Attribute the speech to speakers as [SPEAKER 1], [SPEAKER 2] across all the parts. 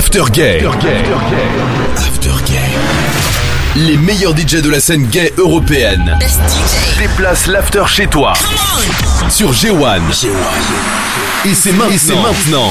[SPEAKER 1] After Gay. After Gay. Les meilleurs DJ de la scène gay européenne. Déplace l'after chez toi. Sur G1. Et c'est maintenant. Et c'est maintenant.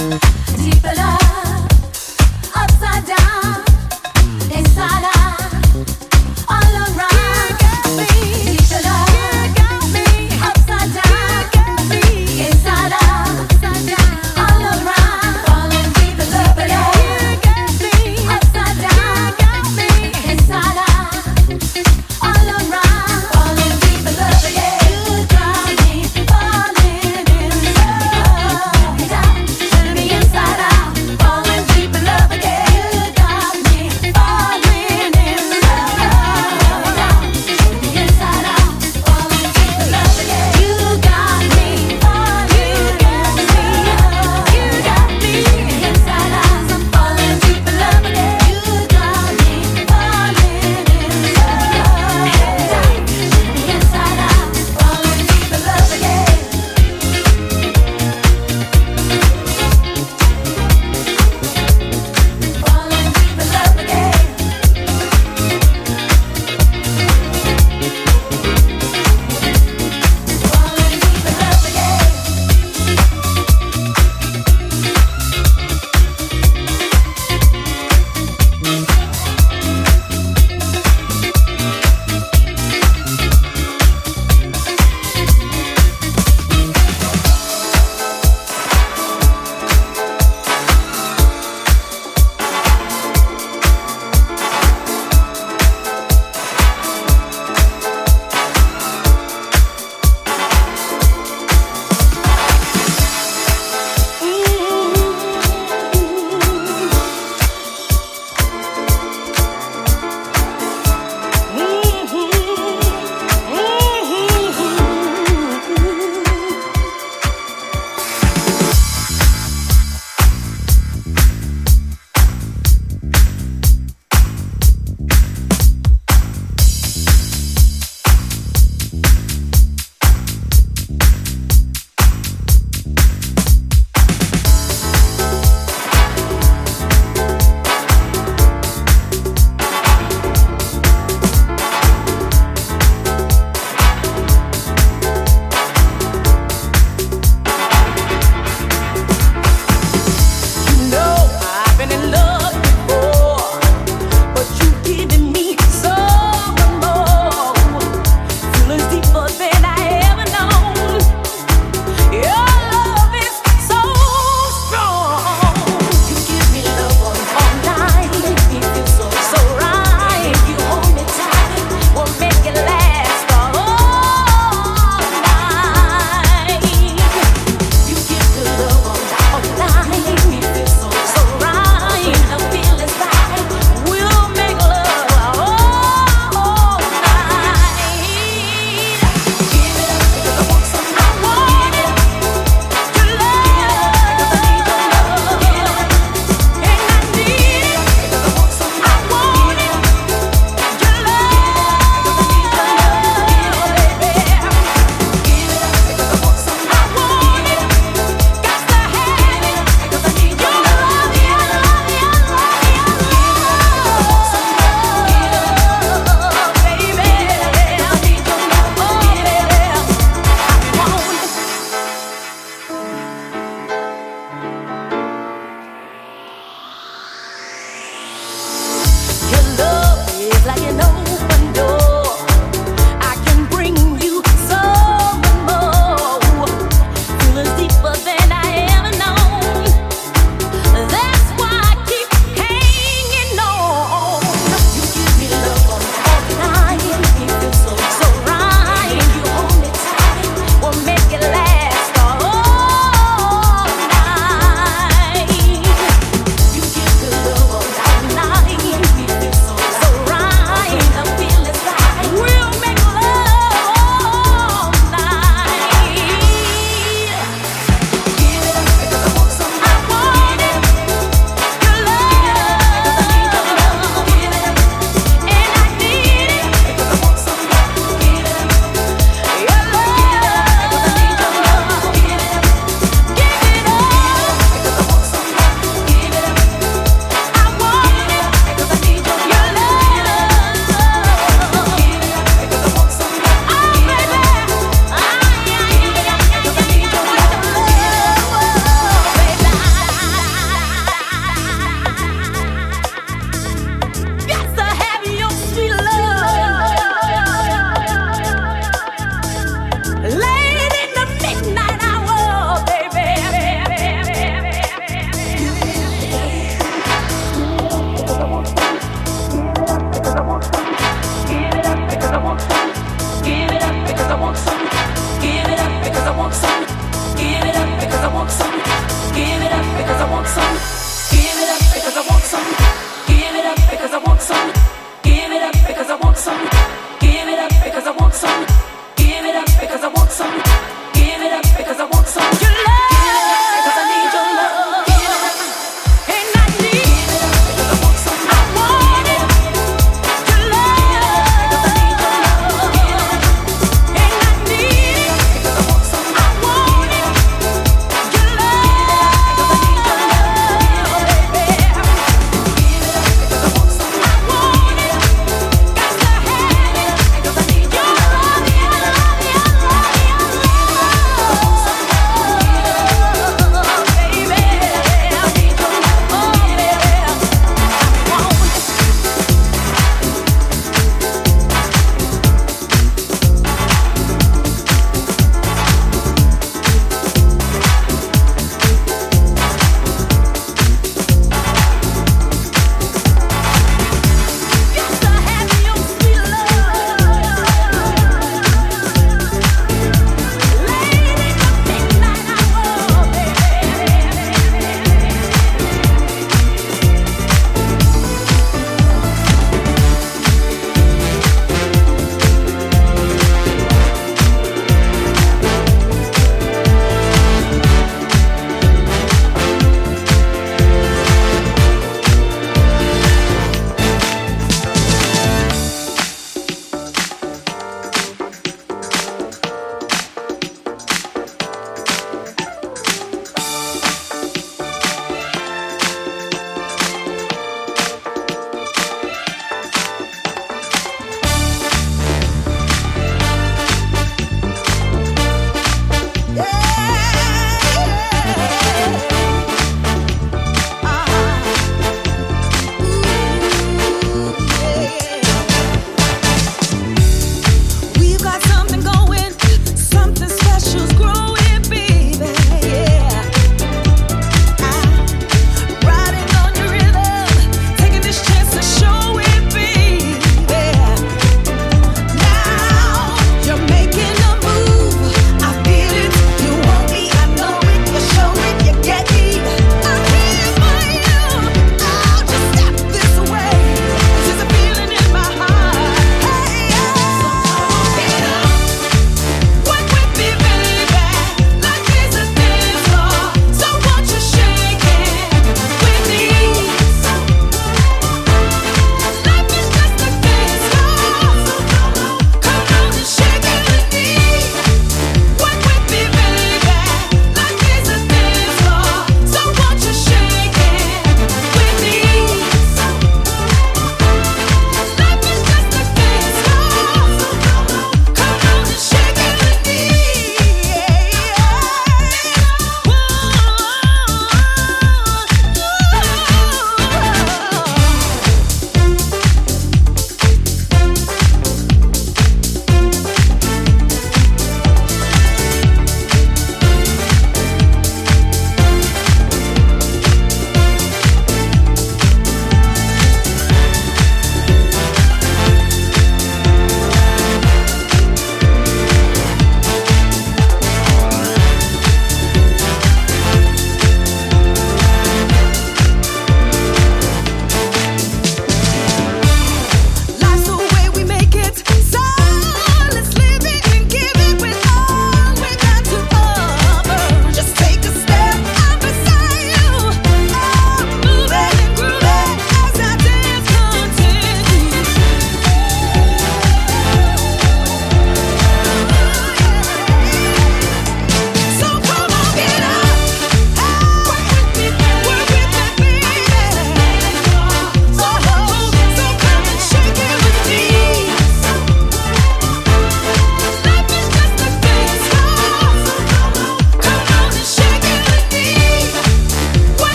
[SPEAKER 2] Thank you.